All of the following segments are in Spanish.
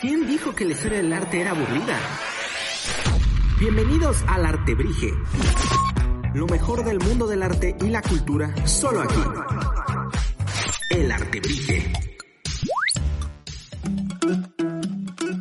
¿Quién dijo que la historia del arte era aburrida? Bienvenidos al Artebrige. Lo mejor del mundo del arte y la cultura, solo aquí. El Artebrige.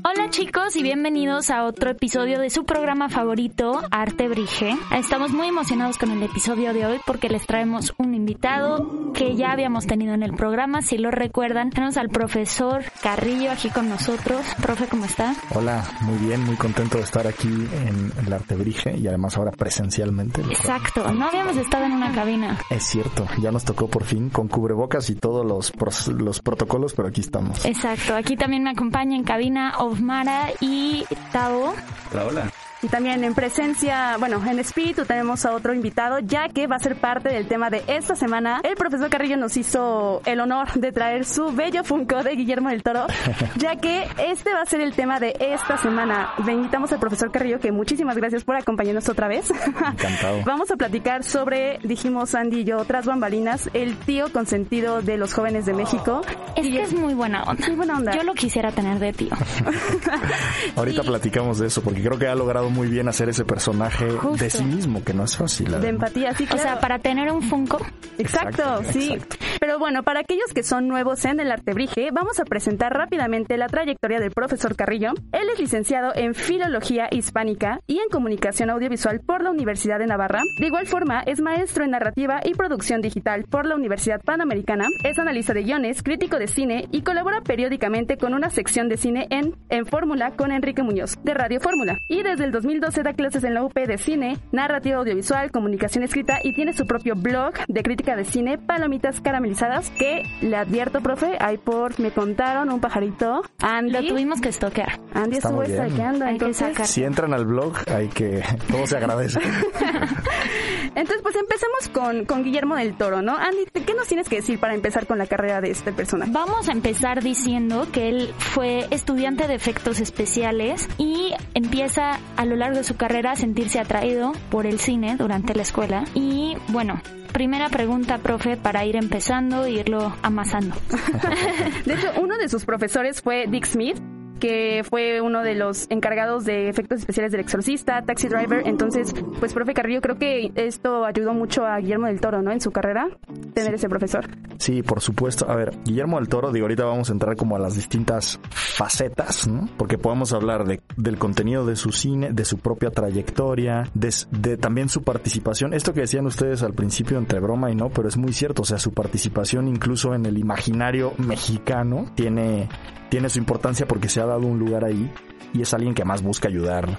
Hola chicos y bienvenidos a otro episodio de su programa favorito, Arte Brige. Estamos muy emocionados con el episodio de hoy porque les traemos un invitado que ya habíamos tenido en el programa. Si lo recuerdan, tenemos al profesor Carrillo aquí con nosotros. Profe, ¿cómo está? Hola, muy bien, muy contento de estar aquí en el Arte Brige y además ahora presencialmente. Exacto, no habíamos estado en una cabina. Es cierto, ya nos tocó por fin con cubrebocas y todos los, los protocolos, pero aquí estamos. Exacto, aquí también me acompaña en cabina Mara y Tao. Hola, hola. Y también en presencia, bueno, en espíritu tenemos a otro invitado, ya que va a ser parte del tema de esta semana. El profesor Carrillo nos hizo el honor de traer su bello Funko de Guillermo del Toro, ya que este va a ser el tema de esta semana. Le invitamos al profesor Carrillo, que muchísimas gracias por acompañarnos otra vez. Encantado. Vamos a platicar sobre, dijimos Andy y yo, otras bambalinas, el tío consentido de los jóvenes de México. Es que es muy buena onda. Muy buena onda. Yo lo quisiera tener de tío. Ahorita platicamos de eso, porque creo que ha logrado muy bien hacer ese personaje de sí mismo, que no es fácil. De empatía, sí, O sea, para tener un Funko. Exacto, sí. Pero bueno, para aquellos que son nuevos en el Artebrige, vamos a presentar rápidamente la trayectoria del profesor Carrillo. Él es licenciado en Filología Hispánica y en Comunicación Audiovisual por la Universidad de Navarra. De igual forma, es maestro en Narrativa y Producción Digital por la Universidad Panamericana. Es analista de guiones, crítico de cine y colabora periódicamente con una sección de cine en En Fórmula con Enrique Muñoz, de Radio Fórmula. Y desde el 2012 da clases en la UP de cine, narrativa audiovisual, comunicación escrita y tiene su propio blog de crítica de cine, Palomitas Que le advierto, profe, ahí por me contaron un pajarito. Andy. Lo tuvimos que estoquear. Andy estuvo stalkeando, entonces. Si entran al blog, hay que. Todo se agradece. entonces, pues empecemos con, con Guillermo del Toro, ¿no? Andy, ¿qué nos tienes que decir para empezar con la carrera de este personaje? Vamos a empezar diciendo que él fue estudiante de efectos especiales y empieza a lo largo de su carrera a sentirse atraído por el cine durante la escuela. Y bueno, primera pregunta, profe, para ir empezando e irlo amasando. de hecho, uno de sus profesores fue Dick Smith, que fue uno de los encargados de efectos especiales del Exorcista, Taxi Driver. Entonces, pues, profe Carrillo, creo que esto ayudó mucho a Guillermo del Toro, ¿no? En su carrera, tener ese profesor. Sí, por supuesto. A ver, Guillermo del Toro, digo, ahorita vamos a entrar como a las distintas facetas, ¿no? Porque podemos hablar de, del contenido de su cine, de su propia trayectoria, de, de también su participación. Esto que decían ustedes al principio entre broma y no, pero es muy cierto. O sea, su participación incluso en el imaginario mexicano tiene tiene su importancia porque se ha dado un lugar ahí y es alguien que más busca ayudar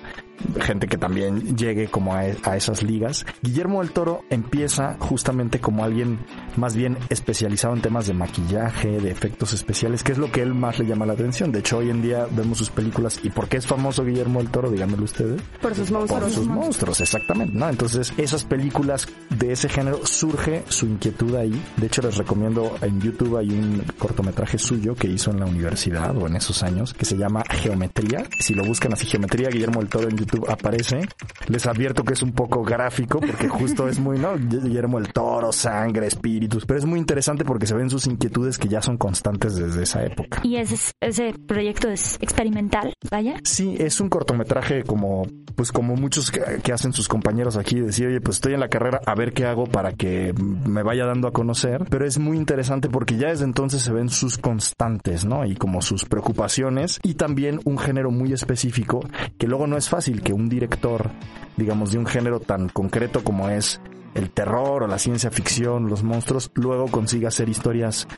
gente que también llegue como a, esas ligas. Guillermo del Toro empieza justamente como alguien más bien especializado en temas de maquillaje, de efectos especiales, que es lo que él más le llama la atención. De hecho, hoy en día vemos sus películas. ¿Y por qué es famoso Guillermo del Toro? Díganmelo ustedes. Por sus monstruos. Por sus monstruos, exactamente. ¿no? Entonces, esas películas de ese género surge su inquietud ahí. De hecho, les recomiendo en YouTube hay un cortometraje suyo que hizo en la universidad o en esos años que se llama Geometría. Si lo buscan así, Geometría, Guillermo del Toro en YouTube aparece. Les advierto que es un poco gráfico porque justo es muy, ¿no? Guillermo el Toro, sangre, espíritus, pero es muy interesante porque se ven sus inquietudes que ya son constantes desde esa época. ¿Y ese, ese proyecto es experimental, vaya? Sí, es un cortometraje como, pues como muchos que, hacen sus compañeros aquí, decir, oye, pues estoy en la carrera, a ver qué hago para que me vaya dando a conocer, pero es muy interesante porque ya desde entonces se ven sus constantes, ¿no? Y como sus preocupaciones y también un género muy específico que luego no es fácil que un director, digamos, de un género tan concreto como es el terror o la ciencia ficción, los monstruos, luego consiga hacer historias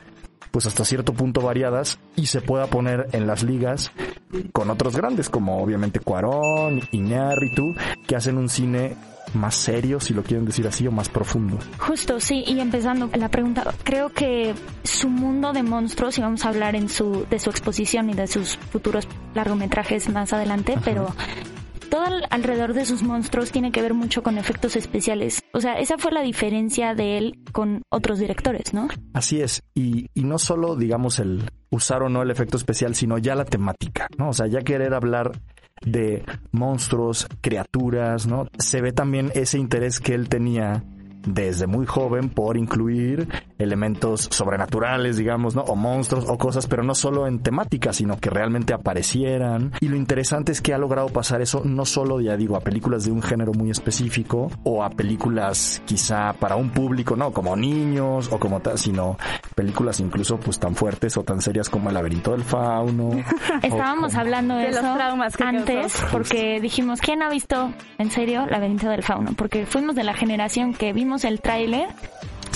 pues hasta cierto punto variadas y se pueda poner en las ligas con otros grandes como obviamente Cuarón, Iñárritu, que hacen un cine más serio, si lo quieren decir así, o más profundo. Justo, sí, y empezando la pregunta, creo que su mundo de monstruos, y vamos a hablar en su, de su exposición y de sus futuros largometrajes más adelante, pero todo alrededor de sus monstruos tiene que ver mucho con efectos especiales. O sea, esa fue la diferencia de él con otros directores, ¿no? Así es. Y, y no solo, digamos, el usar o no el efecto especial, sino ya la temática, ¿no? O sea, ya querer hablar de monstruos, criaturas, ¿no? Se ve también ese interés que él tenía desde muy joven por incluir elementos sobrenaturales, digamos, ¿no? O monstruos o cosas, pero no solo en temática, sino que realmente aparecieran. Y lo interesante es que ha logrado pasar eso no solo, ya digo, a películas de un género muy específico o a películas quizá para un público, ¿no? Como niños o como tal, sino películas incluso pues tan fuertes o tan serias como El laberinto del fauno. Estábamos hablando de, eso los traumas antes porque dijimos, ¿quién ha visto en serio El laberinto del fauno? Porque fuimos de la generación que vimos el tráiler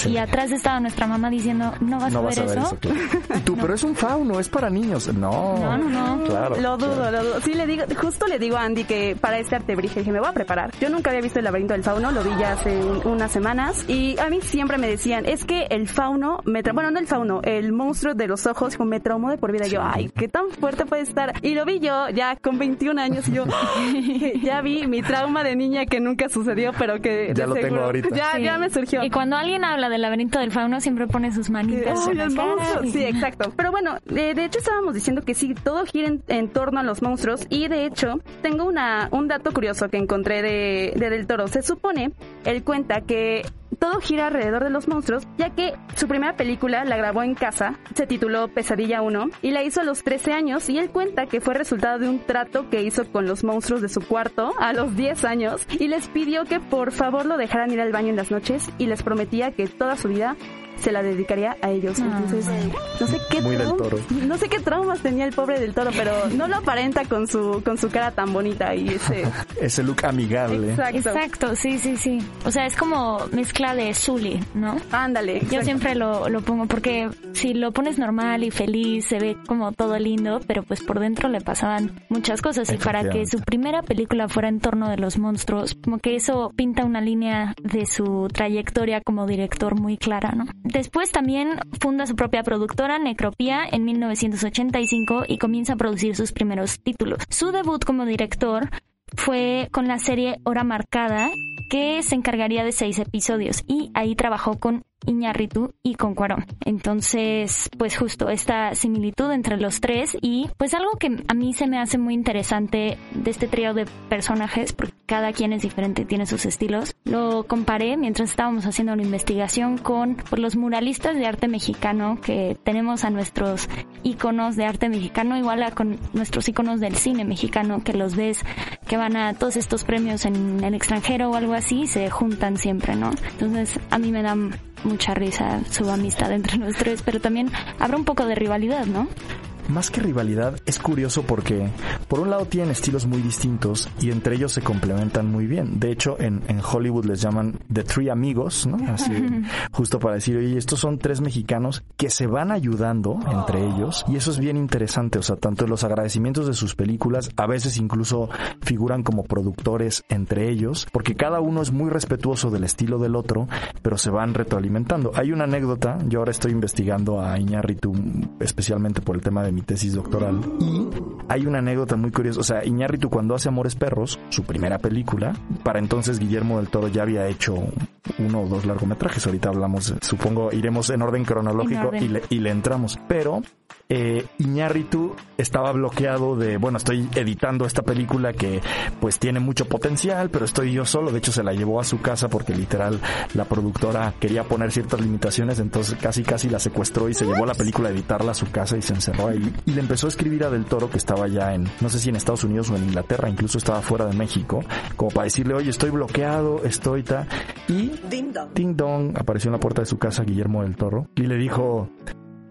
y atrás estaba nuestra mamá diciendo, no vas, a, ver eso. Y tú, pero es un fauno, es para niños. No, no, no. Claro, lo dudo, lo dudo. Sí, le digo, justo le digo a Andy que para este artebrige dije, me voy a preparar. Yo nunca había visto el laberinto del fauno, lo vi ya hace unas semanas. Y a mí siempre me decían, es que el fauno, me bueno, no el fauno, el monstruo de los ojos, me traumó de por vida. Yo, ay, qué tan fuerte puede estar. Y lo vi yo ya con 21 años y yo, ya vi mi trauma de niña que nunca sucedió, pero que ya lo tengo ahorita. Ya, ya me surgió. Y cuando alguien habla del laberinto del fauno siempre pone sus manitas. Sí, exacto. Pero bueno, de, hecho estábamos diciendo que sí, todo gira en, torno a los monstruos y de hecho tengo una, un dato curioso que encontré de, de Del Toro. Se supone, él cuenta que todo gira alrededor de los monstruos, ya que su primera película la grabó en casa, se tituló Pesadilla 1, y la hizo a los 13 años, y él cuenta que fue resultado de un trato que hizo con los monstruos de su cuarto a los 10 años, y les pidió que por favor lo dejaran ir al baño en las noches, y les prometía que toda su vida se la dedicaría a ellos. Ah. Entonces, no sé qué no sé qué traumas tenía el pobre del toro, pero no lo aparenta con su con su cara tan bonita y ese ese look amigable. Exacto. Exacto, sí, sí, sí. O sea, es como mezcla de Zully, ¿no? Ándale. Yo siempre lo, lo pongo porque si lo pones normal y feliz, se ve como todo lindo, pero pues por dentro le pasaban muchas cosas y para que su primera película fuera en torno de los monstruos, como que eso pinta una línea de su trayectoria como director muy clara, ¿no? Después también funda su propia productora, Necropía, en 1985 y comienza a producir sus primeros títulos. Su debut como director fue con la serie Hora Marcada, que se encargaría de seis episodios y ahí trabajó con Iñarritu y con Cuarón. Entonces, pues justo esta similitud entre los tres y pues algo que a mí se me hace muy interesante de este trío de personajes, porque cada quien es diferente, tiene sus estilos, lo comparé mientras estábamos haciendo una investigación con pues, los muralistas de arte mexicano que tenemos a nuestros iconos de arte mexicano, igual a con nuestros iconos del cine mexicano, que los ves que van a todos estos premios en el extranjero o algo así, se juntan siempre, ¿no? Entonces, a mí me dan mucha risa su amistad entre los tres, pero también habrá un poco de rivalidad, ¿no? Más que rivalidad, es curioso porque por un lado tienen estilos muy distintos y entre ellos se complementan muy bien. De hecho, en, Hollywood les llaman The Three Amigos, ¿no? Así, justo para decir, oye, estos son tres mexicanos que se van ayudando entre ellos y eso es bien interesante. O sea, tanto los agradecimientos de sus películas, a veces incluso figuran como productores entre ellos, porque cada uno es muy respetuoso del estilo del otro, pero se van retroalimentando. Hay una anécdota, yo ahora estoy investigando a Iñárritu especialmente por el tema de mi tesis doctoral. Y hay una anécdota muy curiosa. O sea, Iñárritu cuando hace Amores Perros, su primera película, para entonces Guillermo del Toro ya había hecho uno o dos largometrajes. Ahorita hablamos, supongo, iremos en orden cronológico Y, le, y le entramos. Pero eh, Iñárritu estaba bloqueado de, bueno, estoy editando esta película que pues tiene mucho potencial, pero estoy yo solo. De hecho, se la llevó a su casa porque literal la productora quería poner ciertas limitaciones, entonces casi casi la secuestró y se llevó la película a editarla a su casa y se encerró ahí. Y le empezó a escribir a Del Toro que estaba ya en, no sé si en Estados Unidos o en Inglaterra, incluso estaba fuera de México, como para decirle, oye, estoy bloqueado, estoy ta. Y Ding Dong apareció en la puerta de su casa Guillermo del Toro y le dijo,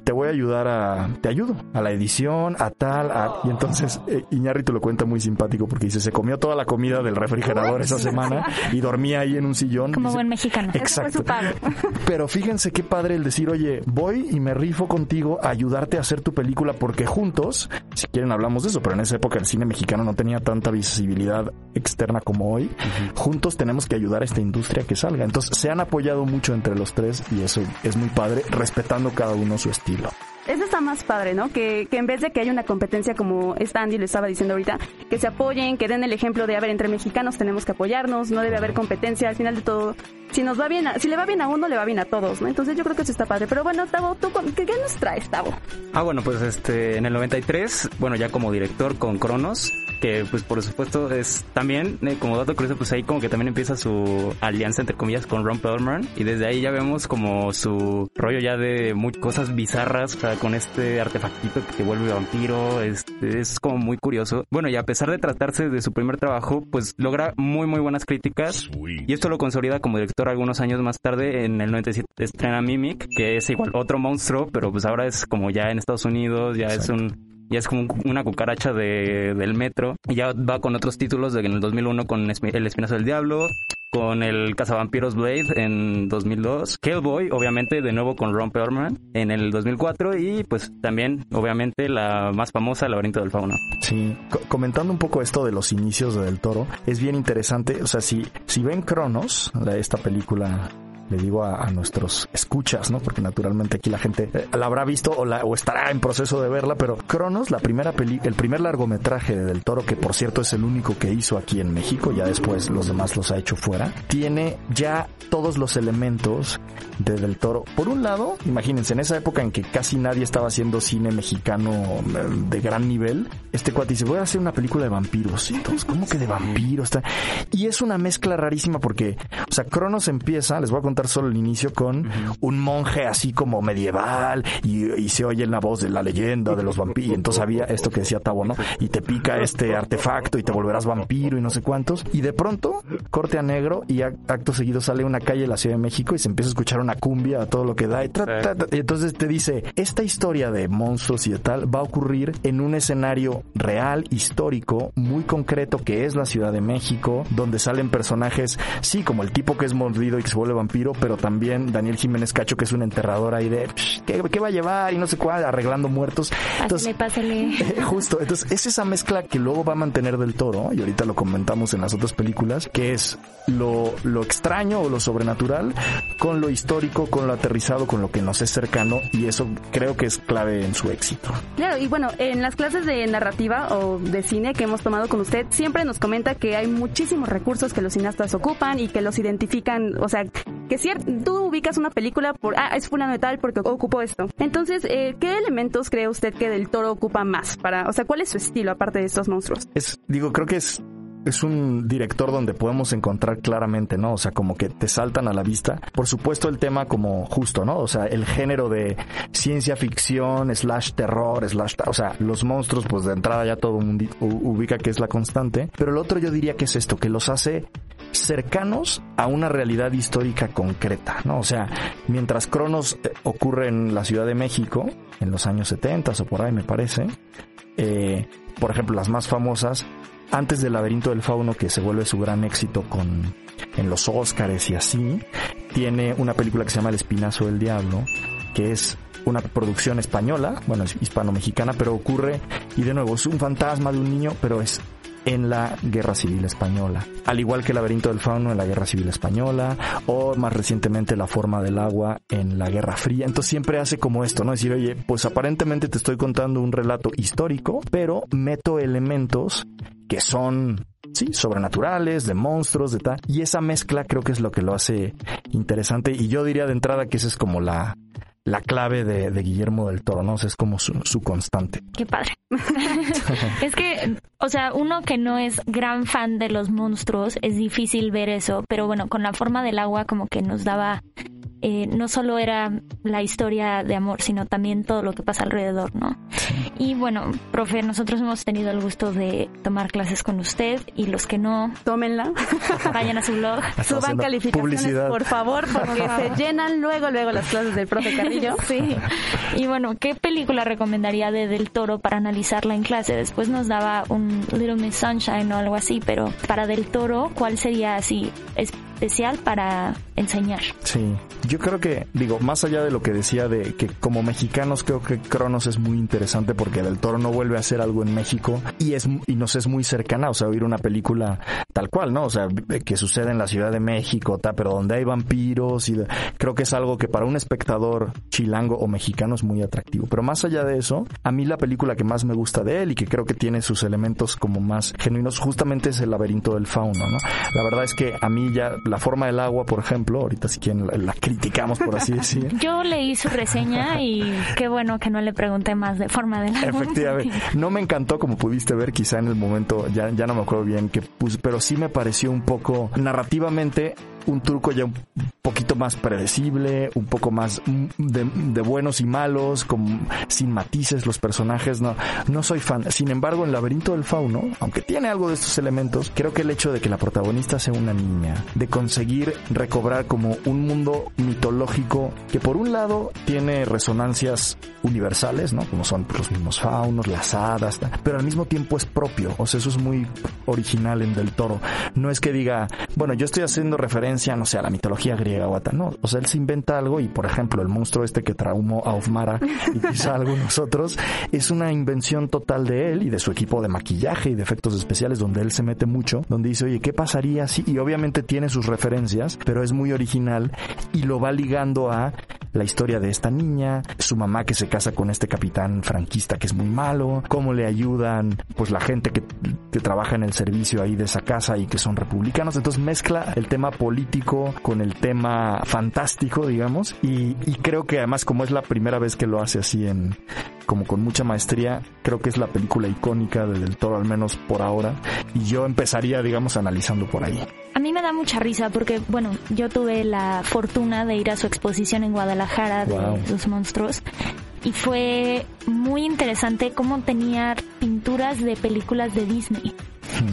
te voy a ayudar a, te ayudo a la edición, a tal, a... y entonces eh, Iñárritu lo cuenta muy simpático porque dice, se comió toda la comida del refrigerador esa semana y dormía ahí en un sillón. Como buen mexicano. Exacto. Pero fíjense qué padre el decir, oye, voy y me rifo contigo a ayudarte a hacer tu película porque juntos, si quieren hablamos de eso, pero en esa época el cine mexicano no tenía tanta visibilidad externa como hoy, juntos tenemos que ayudar a esta industria que salga. Entonces se han apoyado mucho entre los tres y eso es muy padre, respetando cada uno su estilo. Eso está más padre, ¿no? Que, que en vez de que haya una competencia como esta Andy le estaba diciendo ahorita, que se apoyen, que den el ejemplo de, a ver, entre mexicanos tenemos que apoyarnos, no debe haber competencia, al final de todo, si nos va bien, si le va bien a uno, le va bien a todos, ¿no? Entonces yo creo que eso está padre. Pero bueno, Tavo, ¿tú qué, nos traes, Tavo? Ah, bueno, pues este, en el 93, bueno, ya como director con Cronos, que pues por supuesto es también, eh, como dato curioso, pues ahí como que también empieza su alianza entre comillas con Ron Perlman y desde ahí ya vemos como su rollo ya de muchas cosas bizarras, o sea, con este artefactito que vuelve vampiro, este, es como muy curioso. Bueno, y a pesar de tratarse de su primer trabajo, pues logra muy muy buenas críticas y esto lo consolida como director algunos años más tarde, en el 97 estrena Mimic, que es igual otro monstruo, pero pues ahora es como ya en Estados Unidos, ya es un ya es como una cucaracha de, del metro. Y ya va con otros títulos de en el 2001 con El Espinazo del Diablo, con el Cazavampiros Blade en 2002, Hellboy, obviamente, de nuevo con Ron Perlman en el 2004 y pues también, obviamente, la más famosa, Laberinto del Fauno. Sí, comentando un poco esto de los inicios de Del Toro, es bien interesante, o sea, si, si ven Cronos, esta película le digo a, nuestros escuchas, ¿no? Porque naturalmente aquí la gente eh, la habrá visto o, la, o estará en proceso de verla, pero Cronos, la primera peli, el primer largometraje de Del Toro, que por cierto es el único que hizo aquí en México, ya después los demás los ha hecho fuera, tiene ya todos los elementos de Del Toro. Por un lado, imagínense, en esa época en que casi nadie estaba haciendo cine mexicano eh, de gran nivel, este cuate dice, voy a hacer una película de vampiros. Entonces, ¿cómo que de vampiros? Y es una mezcla rarísima porque, o sea, Cronos empieza, les voy a contar solo el inicio con un monje así como medieval y, se oye en la voz de la leyenda de los vampiros. Entonces había esto que decía Tabo, ¿no? Y te pica este artefacto y te volverás vampiro y no sé cuántos. Y de pronto, corte a negro y acto seguido sale una calle de la Ciudad de México y se empieza a escuchar una cumbia a todo lo que da. Y, y entonces te dice, esta historia de monstruos y de tal va a ocurrir en un escenario real, histórico, muy concreto que es la Ciudad de México, donde salen personajes, sí, como el tipo que es mordido y que se vuelve vampiro, pero también Daniel Jiménez Cacho, que es un enterrador ahí de ¿qué, va a llevar? y no sé cuál, arreglando muertos. Entonces, pásale, Justo, entonces es esa mezcla que luego va a mantener del todo, y ahorita lo comentamos en las otras películas, que es lo, lo extraño o lo sobrenatural con lo histórico, con lo aterrizado, con lo que nos es cercano, y eso creo que es clave en su éxito. Claro, y bueno, en las clases de narrativa o de cine que hemos tomado con usted, siempre nos comenta que hay muchísimos recursos que los cineastas ocupan y que los identifican, o sea, que si tú ubicas una película por, ah, es fulano de tal porque ocupó esto. Entonces, eh, ¿qué elementos cree usted que del toro ocupa más? Para, o sea, ¿cuál es su estilo aparte de estos monstruos? Es, digo, creo que es es un director donde podemos encontrar claramente, ¿no? O sea, como que te saltan a la vista. Por supuesto el tema como justo, ¿no? O sea, el género de ciencia ficción, slash terror, slash... O sea, los monstruos, pues de entrada ya todo el mundo ubica que es la constante. Pero el otro yo diría que es esto, que los hace cercanos a una realidad histórica concreta, ¿no? O sea, mientras Cronos eh, ocurre en la Ciudad de México, en los años 70 o por ahí me parece, eh, por ejemplo, las más famosas, antes del laberinto del fauno, que se vuelve su gran éxito con, en los Óscares y así, tiene una película que se llama El Espinazo del Diablo, que es una producción española, bueno, hispano-mexicana, pero ocurre, y de nuevo, es un fantasma de un niño, pero es en la Guerra Civil Española. Al igual que el laberinto del fauno en la Guerra Civil Española o más recientemente la forma del agua en la Guerra Fría. Entonces siempre hace como esto, ¿no? Decir, oye, pues aparentemente te estoy contando un relato histórico, pero meto elementos que son sí, sobrenaturales, de monstruos, de tal. Y esa mezcla creo que es lo que lo hace interesante. Y yo diría de entrada que esa es como la, la clave de, Guillermo del Toro, ¿no? es como su, su constante. Qué padre. es que, o sea, uno que no es gran fan de los monstruos, es difícil ver eso, pero bueno, con la forma del agua como que nos daba eh, no solo era la historia de amor, sino también todo lo que pasa alrededor, ¿no? Y bueno, profe, nosotros hemos tenido el gusto de tomar clases con usted y los que no, tómenla. Vayan a su blog, suban calificaciones, por favor, porque se llenan luego, luego las clases del profe Carrillo. Sí. Y bueno, ¿qué película recomendaría de Del Toro para analizarla en clase? Después nos daba un Little Miss Sunshine o algo así, pero para Del Toro, ¿cuál sería así especial para enseñar? Sí, yo creo que, digo, más allá de lo que decía de que como mexicanos creo que Cronos es muy interesante porque Del Toro no vuelve a hacer algo en México y es y nos es muy cercana, o sea, oír una película tal cual, ¿no? O sea, que sucede en la Ciudad de México, tal, pero donde hay vampiros y creo que es algo que para un espectador chilango o mexicano es muy atractivo. Pero más allá de eso, a mí la película que más me gusta de él y que creo que tiene sus elementos como más genuinos justamente es El laberinto del fauno, ¿no? La verdad es que a mí ya la forma del agua, por ejemplo, ejemplo, ahorita si quieren la, criticamos por así decir. Yo leí su reseña y qué bueno que no le pregunté más de forma de la Efectivamente. No me encantó como pudiste ver quizá en el momento, ya, ya no me acuerdo bien que puse, pero sí me pareció un poco narrativamente un truco ya un poquito más predecible, un poco más de, buenos y malos, sin matices los personajes, no, no soy fan. Sin embargo, en Laberinto del Fauno, aunque tiene algo de estos elementos, creo que el hecho de que la protagonista sea una niña, de conseguir recobrar como un mundo mitológico que por un lado tiene resonancias universales, ¿no? Como son los mismos faunos, las hadas, pero al mismo tiempo es propio, o sea, eso es muy original en Del Toro. No es que diga, bueno, yo estoy haciendo referencia no sé, la mitología griega o a no. O sea, él se inventa algo y, por ejemplo, el monstruo este que traumó a Ofmara y quizá a algunos es una invención total de él y de su equipo de maquillaje y de efectos especiales donde él se mete mucho, donde dice, oye, ¿qué pasaría si? Y obviamente tiene sus referencias, pero es muy original y lo va ligando a la historia de esta niña, su mamá que se casa con este capitán franquista que es muy malo, cómo le ayudan pues la gente que, que trabaja en el servicio ahí de esa casa y que son republicanos. Entonces mezcla el tema político con el tema fantástico, digamos, y, y creo que además como es la primera vez que lo hace así en como con mucha maestría, creo que es la película icónica de Del Toro al menos por ahora y yo empezaría digamos analizando por ahí. A mí me da mucha risa porque, bueno, yo tuve la fortuna de ir a su exposición en Guadalajara de sus monstruos y fue muy interesante cómo tenía pinturas de películas de Disney.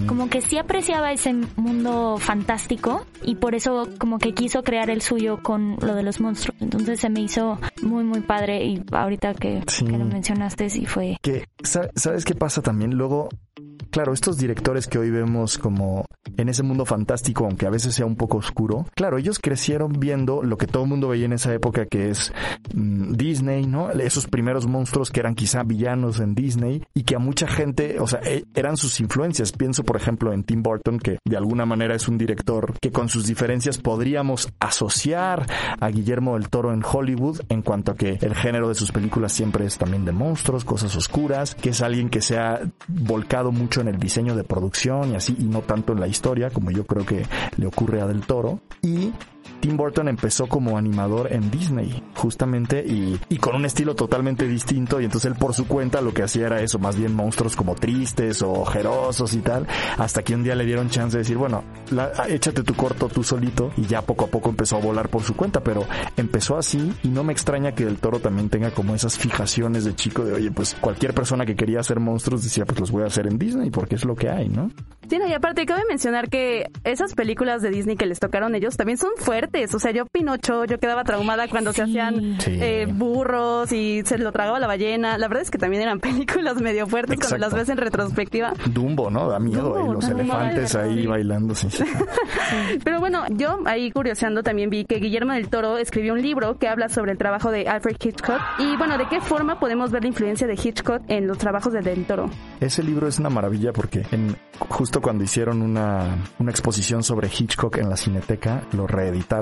Como que sí apreciaba ese mundo fantástico y por eso como que quiso crear el suyo con lo de los monstruos. Entonces se me hizo muy muy padre y ahorita que, que lo mencionaste sí fue... Que, ¿Sabes qué pasa también? Luego claro, estos directores que hoy vemos como en ese mundo fantástico, aunque a veces sea un poco oscuro, claro, ellos crecieron viendo lo que todo el mundo veía en esa época, que es mm, Disney, ¿no? Esos primeros monstruos que eran quizá villanos en Disney y que a mucha gente, o sea, e, eran sus influencias. Pienso, por ejemplo, en Tim Burton, que de alguna manera es un director que con sus diferencias podríamos asociar a Guillermo del Toro en Hollywood en cuanto a que el género de sus películas siempre es también de monstruos, cosas oscuras, que es alguien que se ha volcado mucho en el diseño de producción y así, y no tanto en la historia, como yo creo que le ocurre a Del Toro. Y Tim Burton empezó como animador en Disney, justamente, y, y, con un estilo totalmente distinto, y entonces él por su cuenta lo que hacía era eso, más bien monstruos como tristes o ojerosos y tal, hasta que un día le dieron chance de decir, bueno, échate tu corto tú solito, y ya poco a poco empezó a volar por su cuenta, pero empezó así, y no me extraña que el toro también tenga como esas fijaciones de chico de, oye, pues cualquier persona que quería hacer monstruos decía, pues los voy a hacer en Disney, porque es lo que hay, ¿no? Sí, y aparte cabe mencionar que esas películas de Disney que les tocaron ellos también son fuertes. O sea, yo Pinocho, yo quedaba traumada cuando se hacían eh, burros y se lo tragaba la ballena. La verdad es que también eran películas medio fuertes cuando las ves en retrospectiva. Dumbo, ¿no? Da miedo. y los elefantes ahí bailando. Pero bueno, yo ahí curioseando también vi que Guillermo del Toro escribió un libro que habla sobre el trabajo de Alfred Hitchcock. Y bueno, ¿de qué forma podemos ver la influencia de Hitchcock en los trabajos de Del Toro? Ese libro es una maravilla porque en, justo cuando hicieron una, una exposición sobre Hitchcock en la Cineteca, lo reeditaron.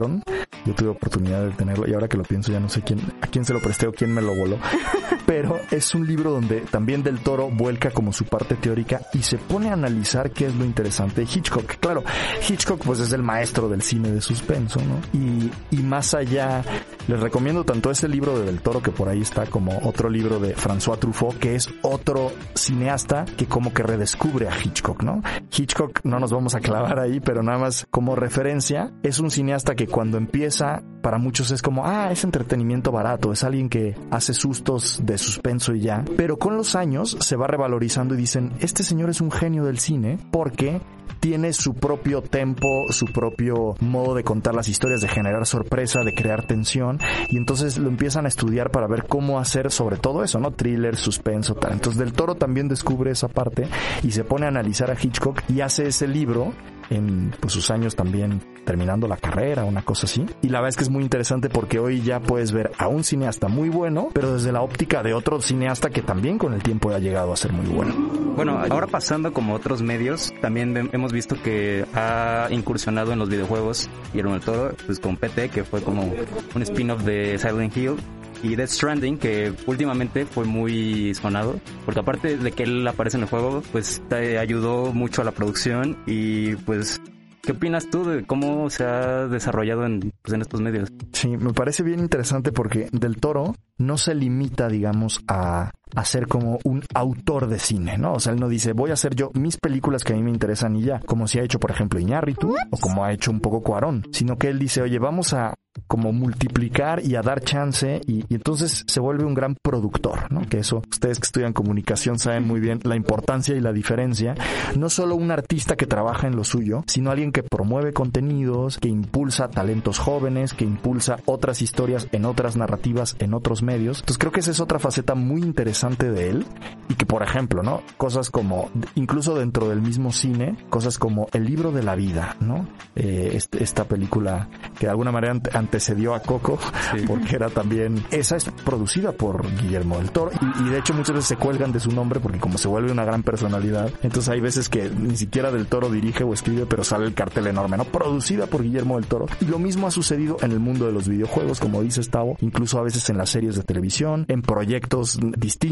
Yo tuve oportunidad de tenerlo y ahora que lo pienso ya no sé quién, a quién se lo presté o quién me lo voló. Pero es un libro donde también Del Toro vuelca como su parte teórica y se pone a analizar qué es lo interesante de Hitchcock. Claro, Hitchcock pues es el maestro del cine de suspenso, ¿no? Y, y más allá, les recomiendo tanto ese libro de Del Toro que por ahí está como otro libro de François Truffaut, que es otro cineasta que como que redescubre a Hitchcock, ¿no? Hitchcock no nos vamos a clavar ahí, pero nada más como referencia, es un cineasta que cuando empieza, para muchos es como, ah, es entretenimiento barato, es alguien que hace sustos de suspenso y ya, pero con los años se va revalorizando y dicen, este señor es un genio del cine porque tiene su propio tempo, su propio modo de contar las historias, de generar sorpresa, de crear tensión, y entonces lo empiezan a estudiar para ver cómo hacer sobre todo eso, ¿no? Thriller, suspenso, tal. Entonces Del Toro también descubre esa parte y se pone a analizar a Hitchcock y hace ese libro en pues, sus años también terminando la carrera, una cosa así. Y la verdad es que es muy interesante porque hoy ya puedes ver a un cineasta muy bueno, pero desde la óptica de otro cineasta que también con el tiempo ha llegado a ser muy bueno. Bueno, ahora pasando como otros medios, también hemos visto que ha incursionado en los videojuegos y el Toro, pues con PT, que fue como un spin-off de Silent Hill y Death Stranding, que últimamente fue muy sonado, porque aparte de que él aparece en el juego, pues te ayudó mucho a la producción y pues ¿Qué opinas tú de cómo se ha desarrollado en, pues, en estos medios? Sí, me parece bien interesante porque Del Toro no se limita, digamos, a, a ser como un autor de cine, ¿no? O sea, él no dice, voy a hacer yo mis películas que a mí me interesan y ya, como si ha hecho, por ejemplo, Iñárritu o como ha hecho un poco Cuarón, sino que él dice, oye, vamos a como multiplicar y a dar chance y, y, entonces se vuelve un gran productor, ¿no? Que eso, ustedes que estudian comunicación saben muy bien la importancia y la diferencia. No solo un artista que trabaja en lo suyo, sino alguien que promueve contenidos, que impulsa talentos jóvenes, que impulsa otras historias en otras narrativas, en otros medios. Entonces creo que esa es otra faceta muy interesante de él y que, por ejemplo, ¿no? Cosas como, incluso dentro del mismo cine, cosas como El libro de la vida, ¿no? Eh, este, esta película que de alguna manera antecedió a Coco, sí. porque era también, esa es producida por Guillermo del Toro y, y, de hecho muchas veces se cuelgan de su nombre porque como se vuelve una gran personalidad, entonces hay veces que ni siquiera del Toro dirige o escribe, pero sale el cartel enorme, ¿no? Producida por Guillermo del Toro. Y lo mismo ha sucedido en el mundo de los videojuegos, como dice Stavo, incluso a veces en las series de televisión, en proyectos distintos,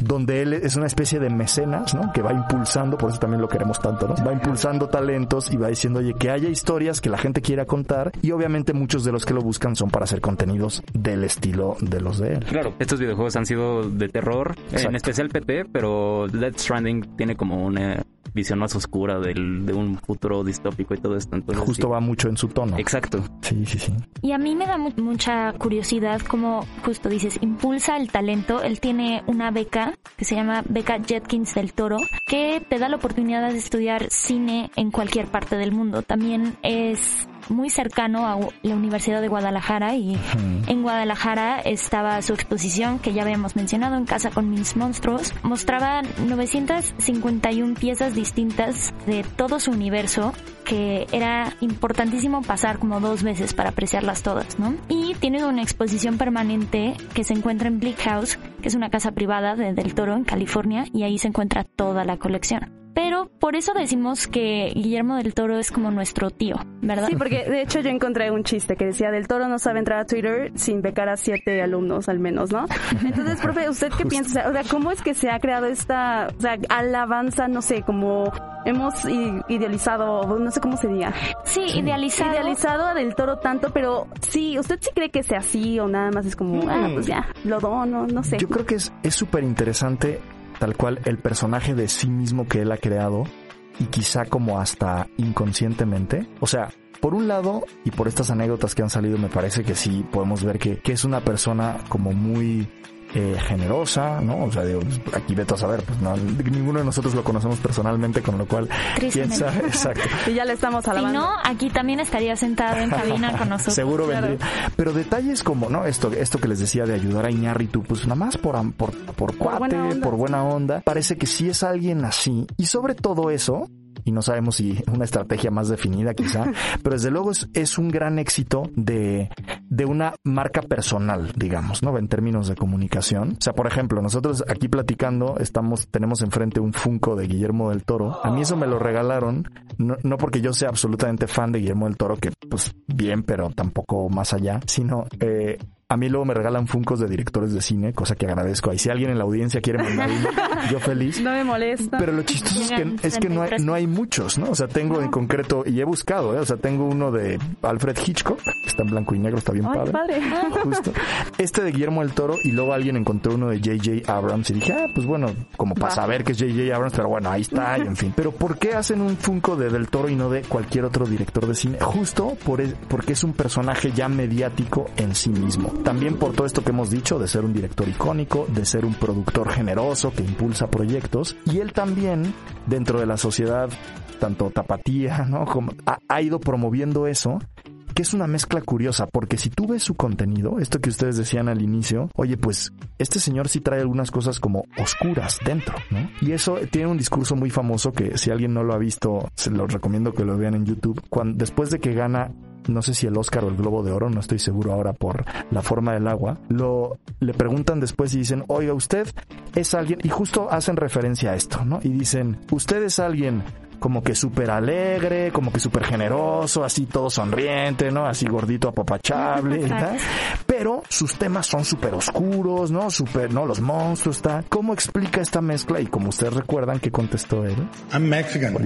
donde él es una especie de mecenas, ¿no? Que va impulsando, por eso también lo queremos tanto, ¿no? Va impulsando talentos y va diciendo, oye, que haya historias que la gente quiera contar y obviamente muchos de los que lo buscan son para hacer contenidos del estilo de los de él. Claro, estos videojuegos han sido de terror, Exacto. en especial PT, pero Death Stranding tiene como una visión más oscura del, de un futuro distópico y todo esto. Entonces, Justo sí. va mucho en su tono. Exacto. Sí, sí, sí. Y a mí me da mu mucha curiosidad como justo dices, impulsa el talento. Él tiene una beca que se llama Beca Jetkins del Toro, que te da la oportunidad de estudiar cine en cualquier parte del mundo. También es muy cercano a la Universidad de Guadalajara y en Guadalajara estaba su exposición que ya habíamos mencionado en Casa con mis monstruos. Mostraba 951 piezas distintas de todo su universo que era importantísimo pasar como dos veces para apreciarlas todas, ¿no? Y tiene una exposición permanente que se encuentra en Bleak House, que es una casa privada de Del Toro en California y ahí se encuentra toda la colección. Pero por eso decimos que Guillermo del Toro es como nuestro tío, ¿verdad? Sí, porque de hecho yo encontré un chiste que decía del Toro no sabe entrar a Twitter sin becar a siete alumnos al menos, ¿no? Entonces, profe, ¿usted qué piensa? O sea, ¿cómo es que se ha creado esta o sea, alabanza, no sé, como hemos idealizado, no sé cómo se diga? Sí, idealizado. Idealizado a del Toro tanto, pero sí, ¿usted sí cree que sea así o nada más es como, ah, pues ya, lo dono, no sé? Yo creo que es súper interesante tal cual el personaje de sí mismo que él ha creado y quizá como hasta inconscientemente. O sea, por un lado, y por estas anécdotas que han salido, me parece que sí podemos ver que, que es una persona como muy eh, generosa, ¿no? O sea, digo, aquí vete a saber, pues no, ninguno de nosotros lo conocemos personalmente, con lo cual, sabe, exacto. y ya le estamos alabando. Si no, aquí también estaría sentado en cabina con nosotros. Seguro vendría. Claro. Pero detalles como, ¿no? Esto, esto que les decía de ayudar a Iñárritu, pues nada más por, por, por cuate, por buena, por buena onda, parece que sí es alguien así. Y sobre todo eso, y no sabemos si una estrategia más definida quizá, pero desde luego es, es, un gran éxito de, de una marca personal, digamos, ¿no? En términos de comunicación. O sea, por ejemplo, nosotros aquí platicando estamos, tenemos enfrente un Funko de Guillermo del Toro. A mí eso me lo regalaron, no, no porque yo sea absolutamente fan de Guillermo del Toro, que pues bien, pero tampoco más allá, sino eh, a mí luego me regalan funcos de directores de cine, cosa que agradezco. Ahí si alguien en la audiencia quiere mandar uno, yo feliz. No me molesta. Pero lo chistoso es que, es que no, hay, no hay muchos, ¿no? O sea, tengo en concreto, y he buscado, ¿eh? O sea, tengo uno de Alfred Hitchcock, que está en blanco y negro, está bien Ay, padre. padre. Justo. Este de Guillermo del Toro, y luego alguien encontró uno de J.J. Abrams, y dije, ah, pues bueno, como para saber que es J.J. Abrams, pero bueno, ahí está, y en fin. Pero ¿por qué hacen un funko de Del Toro y no de cualquier otro director de cine? Justo por, porque es un personaje ya mediático en sí mismo. También por todo esto que hemos dicho, de ser un director icónico, de ser un productor generoso que impulsa proyectos, y él también, dentro de la sociedad, tanto tapatía, ¿no? Como, ha, ha ido promoviendo eso, que es una mezcla curiosa, porque si tú ves su contenido, esto que ustedes decían al inicio, oye, pues este señor sí trae algunas cosas como oscuras dentro, ¿no? Y eso tiene un discurso muy famoso que si alguien no lo ha visto, se los recomiendo que lo vean en YouTube. Cuando, después de que gana no sé si el Oscar o el Globo de Oro, no estoy seguro ahora por la forma del agua, lo le preguntan después y dicen, oiga, usted es alguien, y justo hacen referencia a esto, ¿no? Y dicen, usted es alguien como que súper alegre, como que súper generoso, así todo sonriente, ¿no? Así gordito apapachable, ¿verdad? Pero sus temas son súper oscuros, ¿no? Súper, ¿no? Los monstruos, ¿está? ¿Cómo explica esta mezcla? Y como ustedes recuerdan, ¿qué contestó él? I'm Mexican.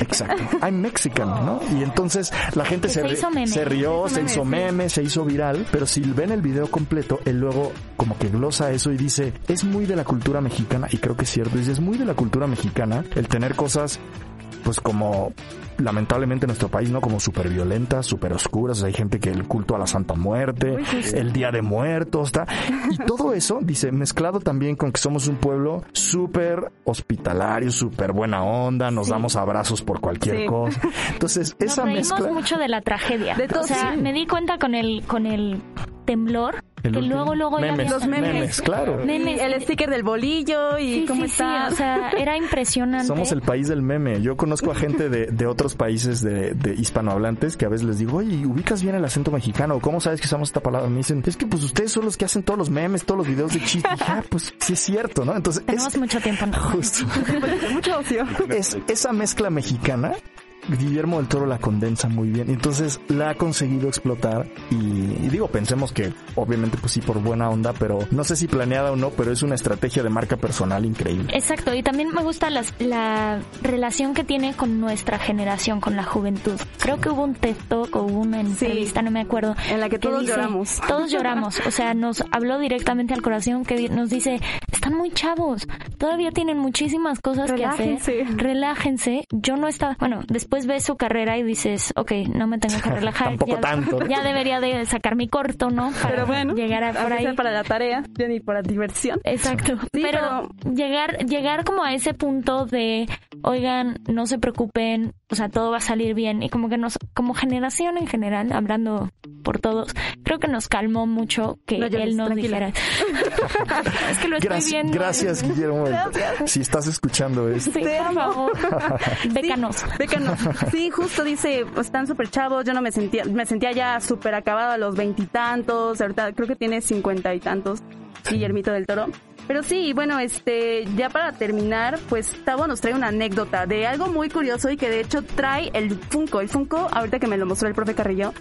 Exacto. I'm Mexican, ¿no? Y entonces la gente se, se, rió, se hizo meme, se hizo viral, pero si ven el video completo, él luego como que glosa eso y dice, es muy de la cultura mexicana, y creo que es cierto, dice, es muy de la cultura mexicana el tener cosas pues como lamentablemente en nuestro país, ¿no? Como súper violentas, súper oscuras. hay gente que el culto a la Santa Muerte, el Día de Muertos, está. Y todo eso, dice, mezclado también con que somos un pueblo súper hospitalario, súper buena onda, nos damos abrazos por cualquier cosa. Entonces, esa mezcla. mucho de la tragedia. De todo, o sea, me di cuenta con el, con el temblor que luego luego memes, los memes, claro. El sticker del bolillo y cómo está. o sea era impresionante. Somos el país del meme. Yo conozco a gente de, de otros países de, de, hispanohablantes que a veces les digo oye ubicas bien el acento mexicano cómo sabes que usamos esta palabra me dicen es que pues ustedes son los que hacen todos los memes todos los videos de chistes ah pues sí es cierto no entonces tenemos mucho tiempo ¿no? justo. Mucho ocio. Es esa mezcla mexicana Guillermo del Toro la condensa muy bien. Entonces la ha conseguido explotar y, digo, pensemos que obviamente pues sí por buena onda, pero no sé si planeada o no, pero es una estrategia de marca personal increíble. Exacto, y también me gusta la relación que tiene con nuestra generación, con la juventud. Creo que hubo un TED Talk o una entrevista, no me acuerdo. En la que, todos lloramos. Todos lloramos, o sea, nos habló directamente al corazón que nos dice, están muy chavos, todavía tienen muchísimas cosas que hacer. Relájense. Yo no estaba, bueno, después ves su carrera y dices, ok, no me tengo que relajar. Tampoco ya, tanto. Ya debería de sacar mi corto, ¿no? Para pero bueno, llegar a, por ahí. para la tarea, ni para diversión. Exacto. pero, llegar, llegar como a ese punto de, oigan, no se preocupen, o sea, todo va a salir bien. Y como que nos, como generación en general, hablando por todos, creo que nos calmó mucho que él nos dijera. es que lo estoy gracias, viendo. Gracias, Guillermo. Si estás escuchando esto. Sí, por favor. Bécanos. bécanos. Sí, justo dice, pues, están súper chavos, yo no me sentía, me sentía ya súper acabado a los veintitantos, ahorita creo que tiene cincuenta y tantos, Guillermito del Toro. Pero sí, bueno, este, ya para terminar, pues Tavo nos trae una anécdota de algo muy curioso y que de hecho trae el Funko. El Funko, ahorita que me lo mostró el profe Carrillo,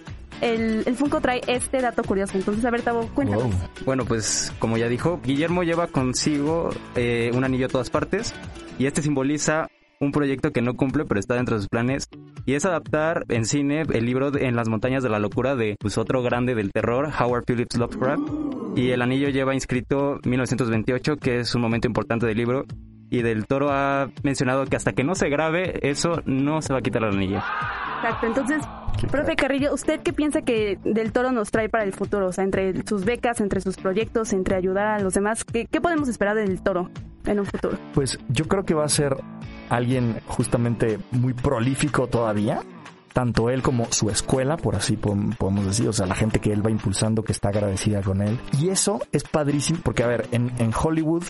el, el, Funko trae este dato curioso. Entonces, a ver, Tavo, cuéntanos. Bueno, pues como ya dijo, Guillermo lleva consigo eh, un anillo a todas partes y este simboliza un proyecto que no cumple, pero está dentro de sus planes, y es adaptar en cine el libro En las montañas de la locura de pues, otro grande del terror, Howard Phillips Lovecraft, y el anillo lleva inscrito 1928, que es un momento importante del libro, y del Toro ha mencionado que hasta que no se grabe eso no se va a quitar el anillo. Exacto, entonces, profe Carrillo, ¿usted qué piensa que del Toro nos trae para el futuro? O sea, entre sus becas, entre sus proyectos, entre ayudar a los demás, ¿qué, qué podemos esperar del Toro en un futuro? Pues yo creo que va a ser alguien justamente muy prolífico todavía. Tanto él como su escuela, por así podemos decir, o sea, la gente que él va impulsando, que está agradecida con él. Y eso es padrísimo, porque a ver, en, Hollywood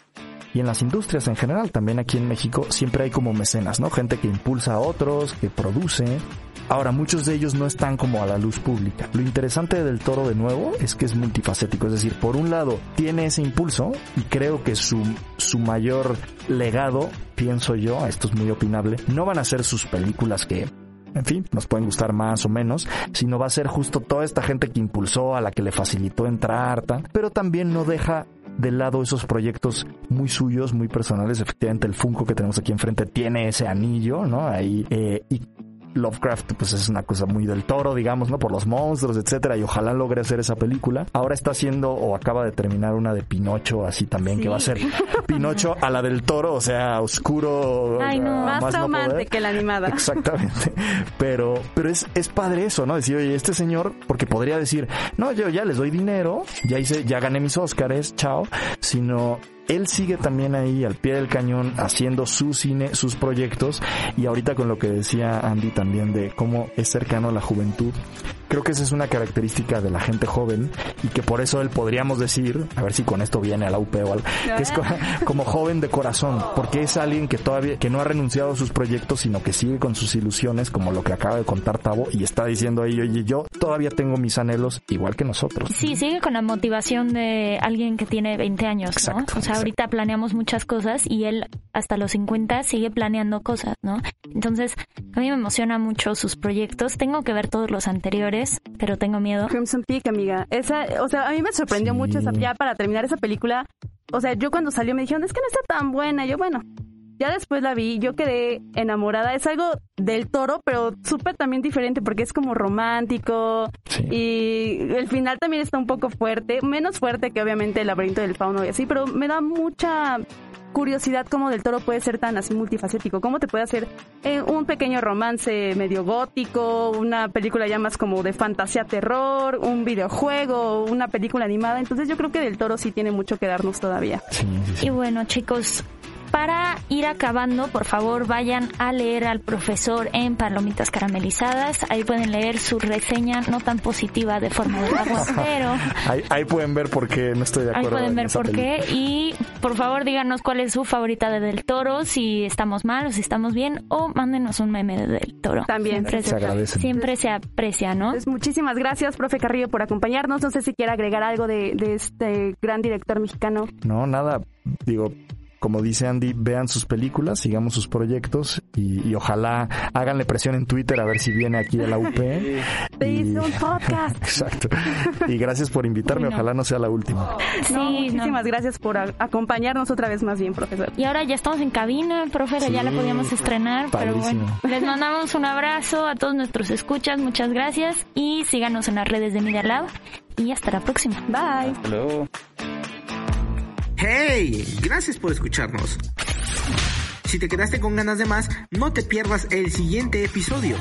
y en las industrias en general, también aquí en México, siempre hay como mecenas, ¿no? Gente que impulsa a otros, que produce. Ahora, muchos de ellos no están como a la luz pública. Lo interesante del toro de nuevo es que es multifacético, es decir, por un lado tiene ese impulso y creo que su, su mayor legado, pienso yo, esto es muy opinable, no van a ser sus películas que en fin, nos pueden gustar más o menos, sino va a ser justo toda esta gente que impulsó, a la que le facilitó entrar, pero también no deja de lado esos proyectos muy suyos, muy personales. Efectivamente, el Funko que tenemos aquí enfrente tiene ese anillo, ¿no? Ahí, eh, y Lovecraft pues es una cosa muy del toro, digamos, ¿no? Por los monstruos, etcétera, y ojalá logre hacer esa película. Ahora está haciendo o acaba de terminar una de Pinocho así también que va a ser Pinocho a la del toro, o sea, oscuro, Ay, no. más, traumante que la animada. Exactamente. Pero pero es es padre eso, ¿no? Decir, "Oye, este señor porque podría decir, "No, yo ya les doy dinero, ya hice ya gané mis Óscares, chao", sino él sigue también ahí al pie del cañón haciendo su cine, sus proyectos y ahorita con lo que decía Andy también de cómo es cercano a la juventud, creo que esa es una característica de la gente joven y que por eso él podríamos decir, a ver si con esto viene a la UP o algo, que es como joven de corazón, porque es alguien que todavía, que no ha renunciado a sus proyectos, sino que sigue con sus ilusiones, como lo que acaba de contar Tavo, y está diciendo ahí, oye, yo todavía tengo mis anhelos igual que nosotros. Sí, sigue con la motivación de alguien que tiene 20 años, ¿no? o sea, ahorita planeamos muchas cosas y él hasta los 50 sigue planeando cosas, ¿no? Entonces, a mí me emociona mucho sus proyectos. Tengo que ver todos los anteriores, pero tengo miedo. Crimson Peak, amiga. Esa, o sea, a mí me sorprendió mucho esa, ya para terminar esa película. O sea, yo cuando salió me dijeron, es que no está tan buena. Yo, bueno, ya después la vi, yo quedé enamorada. Es algo del toro, pero súper también diferente porque es como romántico y el final también está un poco fuerte, menos fuerte que obviamente el laberinto del fauno y así, pero me da mucha curiosidad cómo del toro puede ser tan así multifacético, cómo te puede hacer eh, un pequeño romance medio gótico, una película ya más como de fantasía terror, un videojuego, una película animada, entonces yo creo que del toro sí tiene mucho que darnos todavía. y bueno chicos, para ir acabando, por favor, vayan a leer al profesor en Palomitas Caramelizadas. Ahí pueden leer su reseña no tan positiva de forma de agua, pero... Ahí, pueden ver por qué no estoy de acuerdo. Ahí pueden ver por qué. Y por favor, díganos cuál es su favorita de Del Toro, si estamos mal o si estamos bien, o mándenos un meme de Del Toro. También. Siempre se, agradece. Siempre se aprecia, ¿no? Pues muchísimas gracias, profe Carrillo, por acompañarnos. No sé si quiere agregar algo de, de este gran director mexicano. No, nada. Digo, como dice Andy, vean sus películas, sigamos sus proyectos y, ojalá háganle presión en Twitter a ver si viene aquí a la UP. y... un podcast. Exacto. Y gracias por invitarme, ojalá no sea la última. Sí, muchísimas gracias por acompañarnos otra vez más bien, profesor. Y ahora ya estamos en cabina, profe, ya la podíamos estrenar, pero bueno, les mandamos un abrazo a todos nuestros escuchas, muchas gracias y síganos en las redes de Media Lab y hasta la próxima. Bye. ¡Hey! Gracias por escucharnos. Si te quedaste con ganas de más, no te pierdas el siguiente episodio.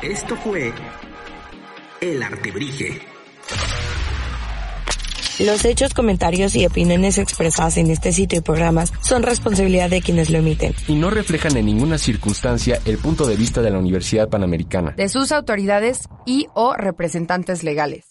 Esto fue El Artebrige. Los hechos, comentarios y opiniones expresadas en este sitio y programas son responsabilidad de quienes lo emiten. Y no reflejan en ninguna circunstancia el punto de vista de la Universidad Panamericana, de sus autoridades y o representantes legales.